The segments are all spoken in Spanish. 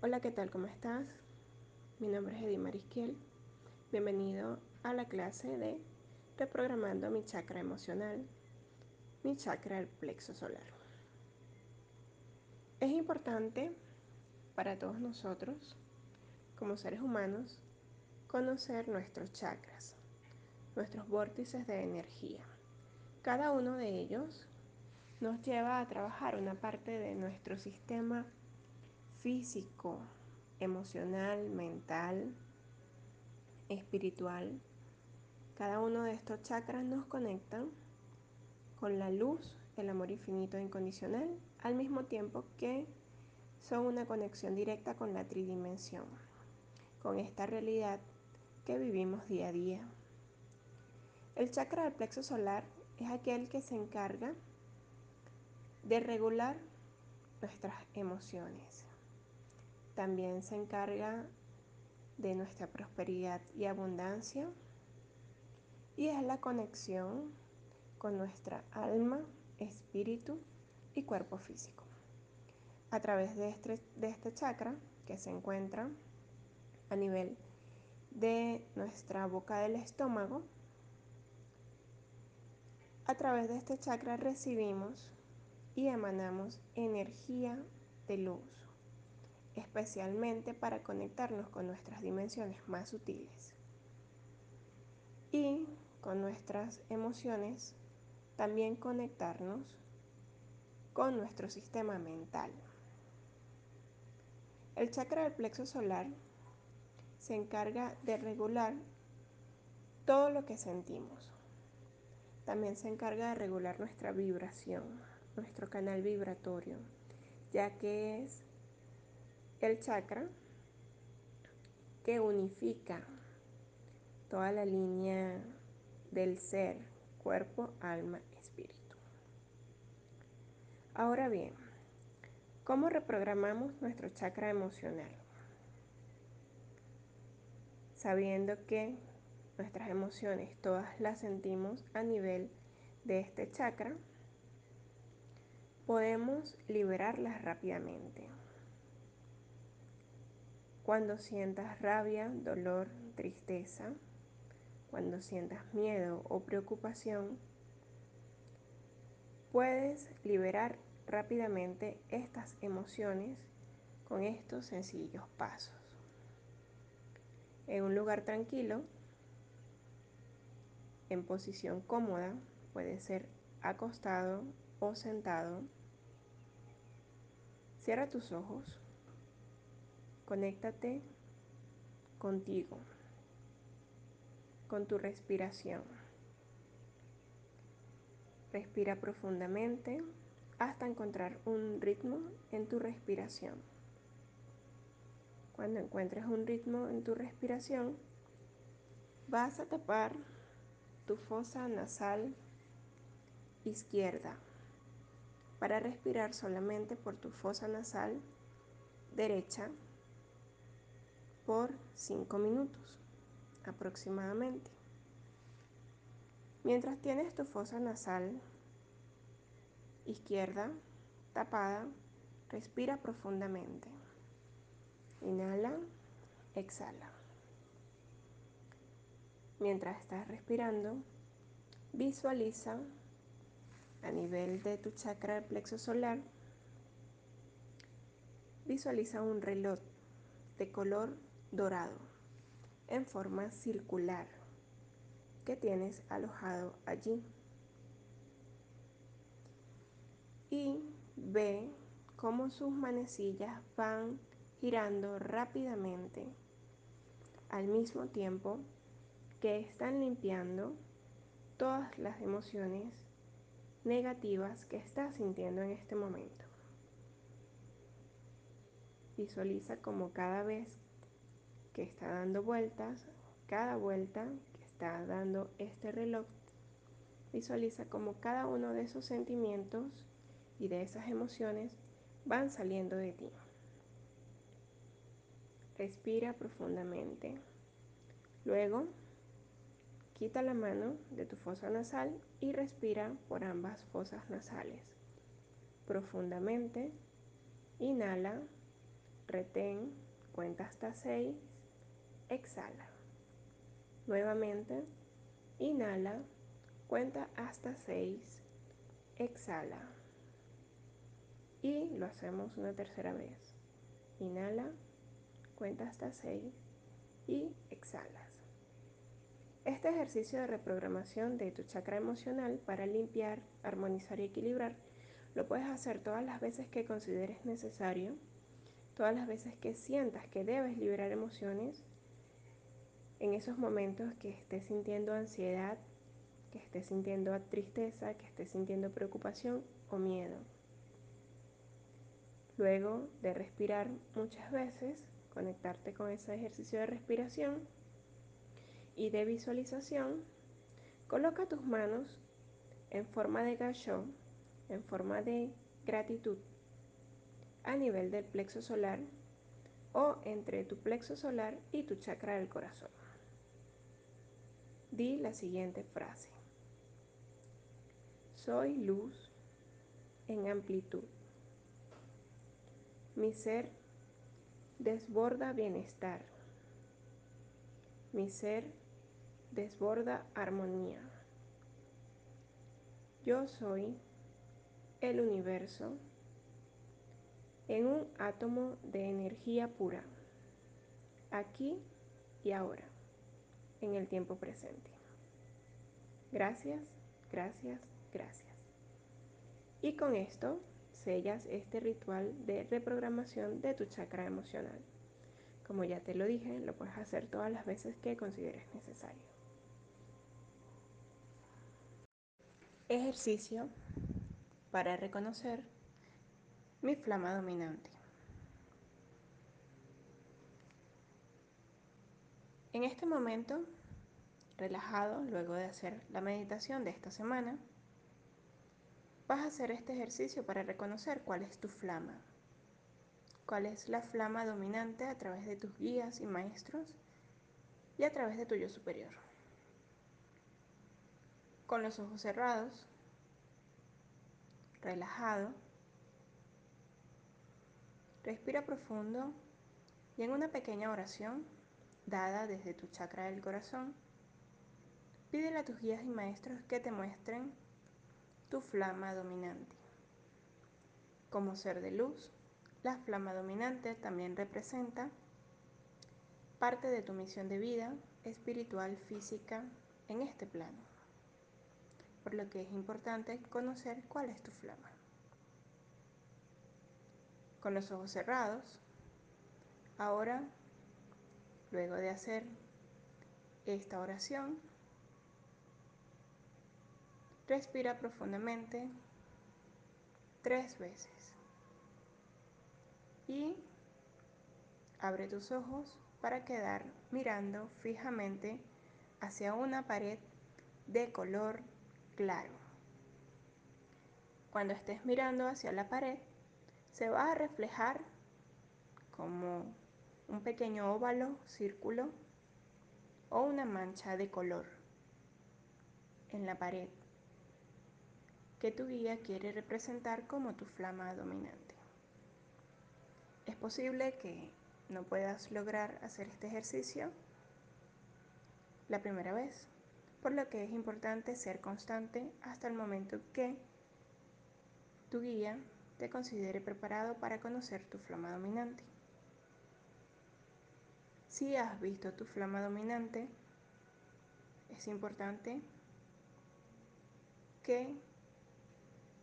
Hola, ¿qué tal? ¿Cómo estás? Mi nombre es Eddie Marisquiel. Bienvenido a la clase de Reprogramando mi chakra emocional, mi chakra del plexo solar. Es importante para todos nosotros, como seres humanos, conocer nuestros chakras, nuestros vórtices de energía. Cada uno de ellos nos lleva a trabajar una parte de nuestro sistema físico, emocional, mental, espiritual. Cada uno de estos chakras nos conectan con la luz, el amor infinito e incondicional, al mismo tiempo que son una conexión directa con la tridimensión, con esta realidad que vivimos día a día. El chakra del plexo solar es aquel que se encarga de regular nuestras emociones. También se encarga de nuestra prosperidad y abundancia y es la conexión con nuestra alma, espíritu y cuerpo físico. A través de este, de este chakra que se encuentra a nivel de nuestra boca del estómago, a través de este chakra recibimos y emanamos energía de luz, especialmente para conectarnos con nuestras dimensiones más sutiles. Y con nuestras emociones, también conectarnos con nuestro sistema mental. El chakra del plexo solar se encarga de regular todo lo que sentimos. También se encarga de regular nuestra vibración nuestro canal vibratorio, ya que es el chakra que unifica toda la línea del ser, cuerpo, alma, espíritu. Ahora bien, ¿cómo reprogramamos nuestro chakra emocional? Sabiendo que nuestras emociones todas las sentimos a nivel de este chakra, podemos liberarlas rápidamente. Cuando sientas rabia, dolor, tristeza, cuando sientas miedo o preocupación, puedes liberar rápidamente estas emociones con estos sencillos pasos. En un lugar tranquilo, en posición cómoda, puede ser acostado o sentado, Cierra tus ojos. Conéctate contigo, con tu respiración. Respira profundamente hasta encontrar un ritmo en tu respiración. Cuando encuentres un ritmo en tu respiración, vas a tapar tu fosa nasal izquierda para respirar solamente por tu fosa nasal derecha por 5 minutos aproximadamente. Mientras tienes tu fosa nasal izquierda tapada, respira profundamente. Inhala, exhala. Mientras estás respirando, visualiza a nivel de tu chakra del plexo solar, visualiza un reloj de color dorado en forma circular que tienes alojado allí. Y ve cómo sus manecillas van girando rápidamente al mismo tiempo que están limpiando todas las emociones negativas que estás sintiendo en este momento. Visualiza como cada vez que está dando vueltas, cada vuelta que está dando este reloj, visualiza como cada uno de esos sentimientos y de esas emociones van saliendo de ti. Respira profundamente. Luego Quita la mano de tu fosa nasal y respira por ambas fosas nasales. Profundamente, inhala retén, cuenta hasta 6, exhala. Nuevamente, inhala, cuenta hasta 6, exhala. Y lo hacemos una tercera vez. Inhala, cuenta hasta 6 y exhalas. Este ejercicio de reprogramación de tu chakra emocional para limpiar, armonizar y equilibrar lo puedes hacer todas las veces que consideres necesario, todas las veces que sientas que debes liberar emociones, en esos momentos que estés sintiendo ansiedad, que estés sintiendo tristeza, que estés sintiendo preocupación o miedo. Luego de respirar muchas veces, conectarte con ese ejercicio de respiración y de visualización, coloca tus manos en forma de gachón en forma de gratitud a nivel del plexo solar o entre tu plexo solar y tu chakra del corazón. Di la siguiente frase. Soy luz en amplitud. Mi ser desborda bienestar. Mi ser desborda armonía. Yo soy el universo en un átomo de energía pura, aquí y ahora, en el tiempo presente. Gracias, gracias, gracias. Y con esto sellas este ritual de reprogramación de tu chakra emocional. Como ya te lo dije, lo puedes hacer todas las veces que consideres necesario. Ejercicio para reconocer mi flama dominante. En este momento, relajado, luego de hacer la meditación de esta semana, vas a hacer este ejercicio para reconocer cuál es tu flama, cuál es la flama dominante a través de tus guías y maestros y a través de tu yo superior. Con los ojos cerrados, relajado. Respira profundo y en una pequeña oración dada desde tu chakra del corazón, pídele a tus guías y maestros que te muestren tu flama dominante. Como ser de luz, la flama dominante también representa parte de tu misión de vida espiritual, física, en este plano por lo que es importante conocer cuál es tu flama. Con los ojos cerrados, ahora, luego de hacer esta oración, respira profundamente tres veces y abre tus ojos para quedar mirando fijamente hacia una pared de color claro. Cuando estés mirando hacia la pared, se va a reflejar como un pequeño óvalo, círculo o una mancha de color en la pared que tu guía quiere representar como tu flama dominante. Es posible que no puedas lograr hacer este ejercicio la primera vez, por lo que es importante ser constante hasta el momento que tu guía te considere preparado para conocer tu flama dominante. Si has visto tu flama dominante, es importante que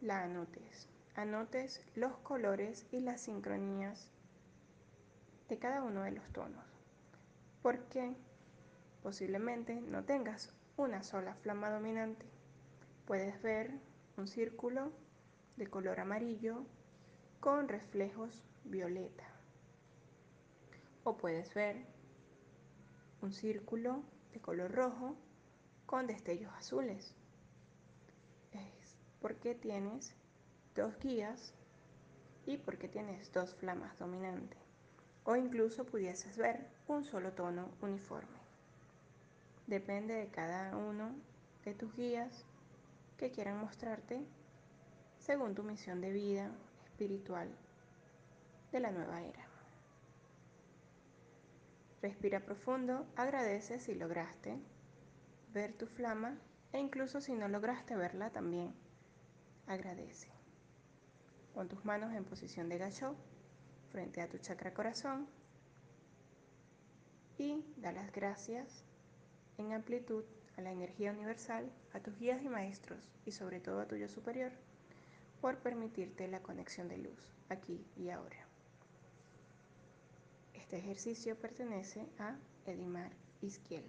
la anotes. Anotes los colores y las sincronías de cada uno de los tonos. Porque posiblemente no tengas una sola flama dominante. Puedes ver un círculo de color amarillo con reflejos violeta. O puedes ver un círculo de color rojo con destellos azules. Es porque tienes dos guías y porque tienes dos flamas dominantes. O incluso pudieses ver un solo tono uniforme. Depende de cada uno de tus guías que quieran mostrarte según tu misión de vida espiritual de la nueva era. Respira profundo, agradece si lograste ver tu flama e incluso si no lograste verla también agradece. Pon tus manos en posición de gacho frente a tu chakra corazón y da las gracias en amplitud a la energía universal, a tus guías y maestros y sobre todo a tu yo superior por permitirte la conexión de luz aquí y ahora. Este ejercicio pertenece a Edimar Izquiel.